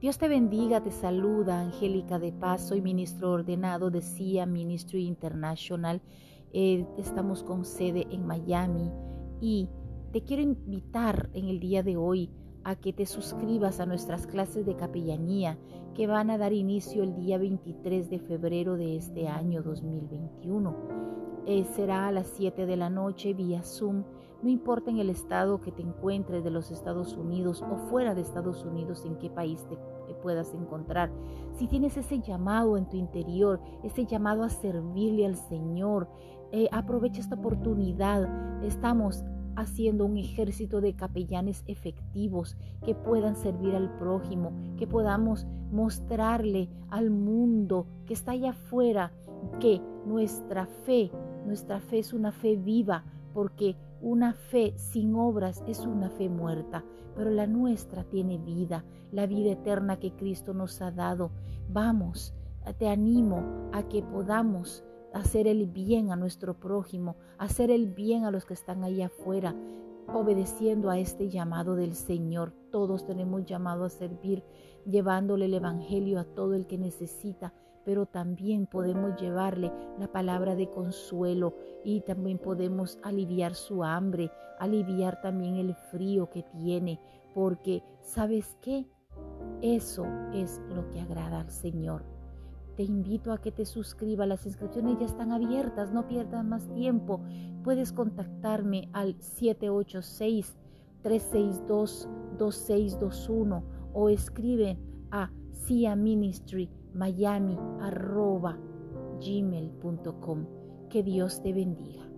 Dios te bendiga, te saluda Angélica de Paz, soy ministro ordenado de CIA Ministry International. Eh, estamos con sede en Miami y te quiero invitar en el día de hoy a que te suscribas a nuestras clases de capellanía que van a dar inicio el día 23 de febrero de este año 2021. Eh, será a las 7 de la noche vía Zoom no importa en el estado que te encuentres de los Estados Unidos o fuera de Estados Unidos, en qué país te puedas encontrar. Si tienes ese llamado en tu interior, ese llamado a servirle al Señor, eh, aprovecha esta oportunidad. Estamos haciendo un ejército de capellanes efectivos que puedan servir al prójimo, que podamos mostrarle al mundo que está allá afuera que nuestra fe, nuestra fe es una fe viva, porque una fe sin obras es una fe muerta, pero la nuestra tiene vida, la vida eterna que Cristo nos ha dado. Vamos, te animo a que podamos hacer el bien a nuestro prójimo, hacer el bien a los que están allá afuera, obedeciendo a este llamado del Señor. Todos tenemos llamado a servir, llevándole el Evangelio a todo el que necesita pero también podemos llevarle la palabra de consuelo y también podemos aliviar su hambre, aliviar también el frío que tiene, porque ¿sabes qué? Eso es lo que agrada al Señor. Te invito a que te suscribas, las inscripciones ya están abiertas, no pierdas más tiempo. Puedes contactarme al 786 362 2621 o escribe a Cia Ministry miami arroba gmail.com. Que Dios te bendiga.